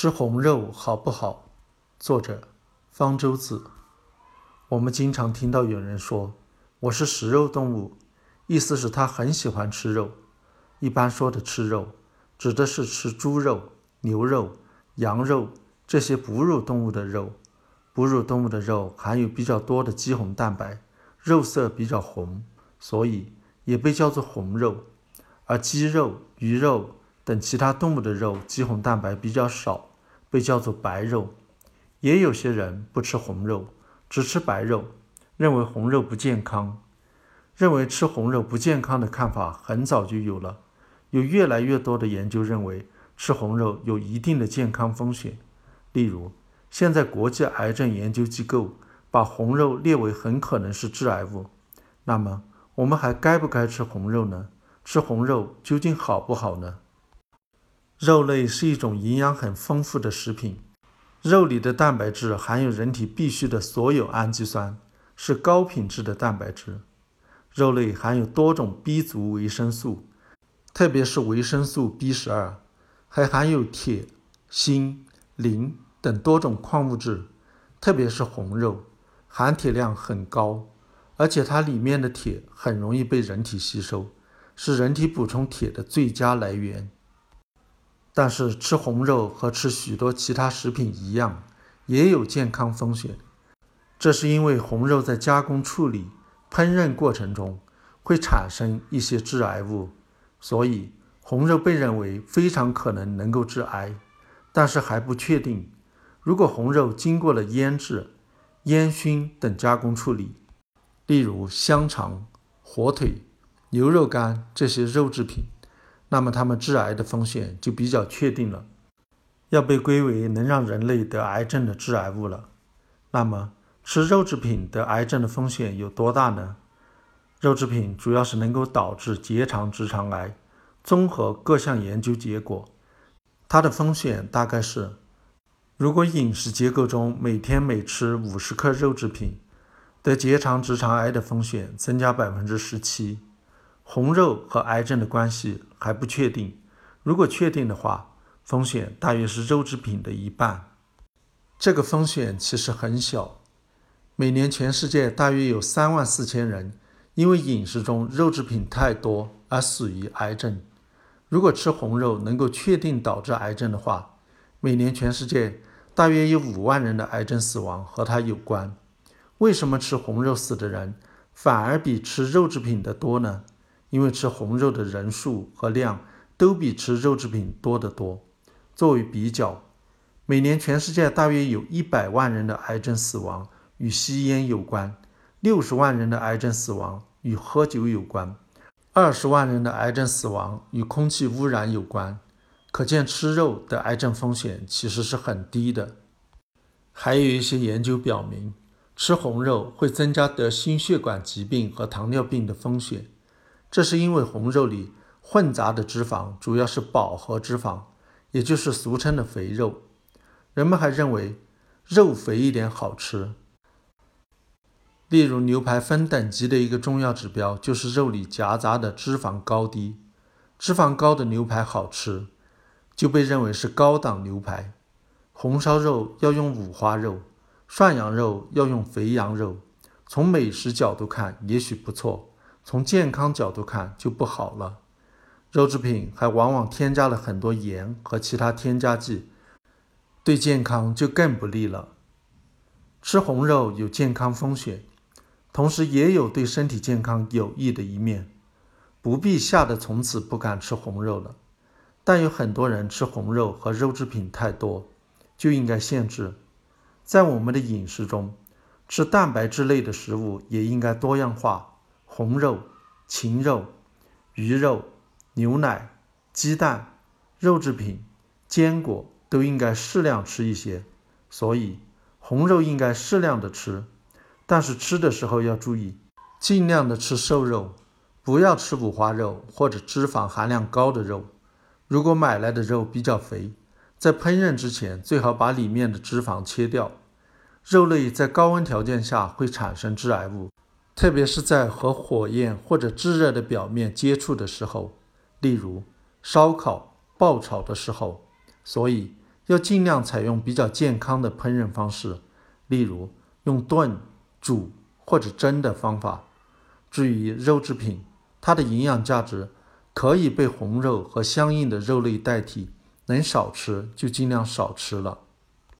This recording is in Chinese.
吃红肉好不好？作者：方舟子。我们经常听到有人说：“我是食肉动物”，意思是他很喜欢吃肉。一般说的吃肉，指的是吃猪肉、牛肉、羊肉这些哺乳动物的肉。哺乳动物的肉含有比较多的肌红蛋白，肉色比较红，所以也被叫做红肉。而鸡肉、鱼肉。等其他动物的肉，肌红蛋白比较少，被叫做白肉。也有些人不吃红肉，只吃白肉，认为红肉不健康。认为吃红肉不健康的看法很早就有了，有越来越多的研究认为吃红肉有一定的健康风险。例如，现在国际癌症研究机构把红肉列为很可能是致癌物。那么，我们还该不该吃红肉呢？吃红肉究竟好不好呢？肉类是一种营养很丰富的食品，肉里的蛋白质含有人体必需的所有氨基酸，是高品质的蛋白质。肉类含有多种 B 族维生素，特别是维生素 B 十二，还含有铁、锌、磷等多种矿物质，特别是红肉，含铁量很高，而且它里面的铁很容易被人体吸收，是人体补充铁的最佳来源。但是吃红肉和吃许多其他食品一样，也有健康风险。这是因为红肉在加工处理、烹饪过程中会产生一些致癌物，所以红肉被认为非常可能能够致癌。但是还不确定，如果红肉经过了腌制、烟熏等加工处理，例如香肠、火腿、牛肉干这些肉制品。那么，它们致癌的风险就比较确定了，要被归为能让人类得癌症的致癌物了。那么，吃肉制品得癌症的风险有多大呢？肉制品主要是能够导致结肠直肠癌。综合各项研究结果，它的风险大概是：如果饮食结构中每天每吃五十克肉制品，得结肠直肠癌的风险增加百分之十七。红肉和癌症的关系还不确定，如果确定的话，风险大约是肉制品的一半。这个风险其实很小。每年全世界大约有三万四千人因为饮食中肉制品太多而死于癌症。如果吃红肉能够确定导致癌症的话，每年全世界大约有五万人的癌症死亡和它有关。为什么吃红肉死的人反而比吃肉制品的多呢？因为吃红肉的人数和量都比吃肉制品多得多。作为比较，每年全世界大约有一百万人的癌症死亡与吸烟有关，六十万人的癌症死亡与喝酒有关，二十万人的癌症死亡与空气污染有关。可见吃肉的癌症风险其实是很低的。还有一些研究表明，吃红肉会增加得心血管疾病和糖尿病的风险。这是因为红肉里混杂的脂肪主要是饱和脂肪，也就是俗称的肥肉。人们还认为肉肥一点好吃。例如牛排分等级的一个重要指标就是肉里夹杂的脂肪高低，脂肪高的牛排好吃，就被认为是高档牛排。红烧肉要用五花肉，涮羊肉要用肥羊肉。从美食角度看，也许不错。从健康角度看就不好了，肉制品还往往添加了很多盐和其他添加剂，对健康就更不利了。吃红肉有健康风险，同时也有对身体健康有益的一面，不必吓得从此不敢吃红肉了。但有很多人吃红肉和肉制品太多，就应该限制。在我们的饮食中，吃蛋白质类的食物也应该多样化。红肉、禽肉、鱼肉、牛奶、鸡蛋、肉制品、坚果都应该适量吃一些。所以，红肉应该适量的吃，但是吃的时候要注意，尽量的吃瘦肉，不要吃五花肉或者脂肪含量高的肉。如果买来的肉比较肥，在烹饪之前最好把里面的脂肪切掉。肉类在高温条件下会产生致癌物。特别是在和火焰或者炙热的表面接触的时候，例如烧烤、爆炒的时候，所以要尽量采用比较健康的烹饪方式，例如用炖、煮或者蒸的方法。至于肉制品，它的营养价值可以被红肉和相应的肉类代替，能少吃就尽量少吃了。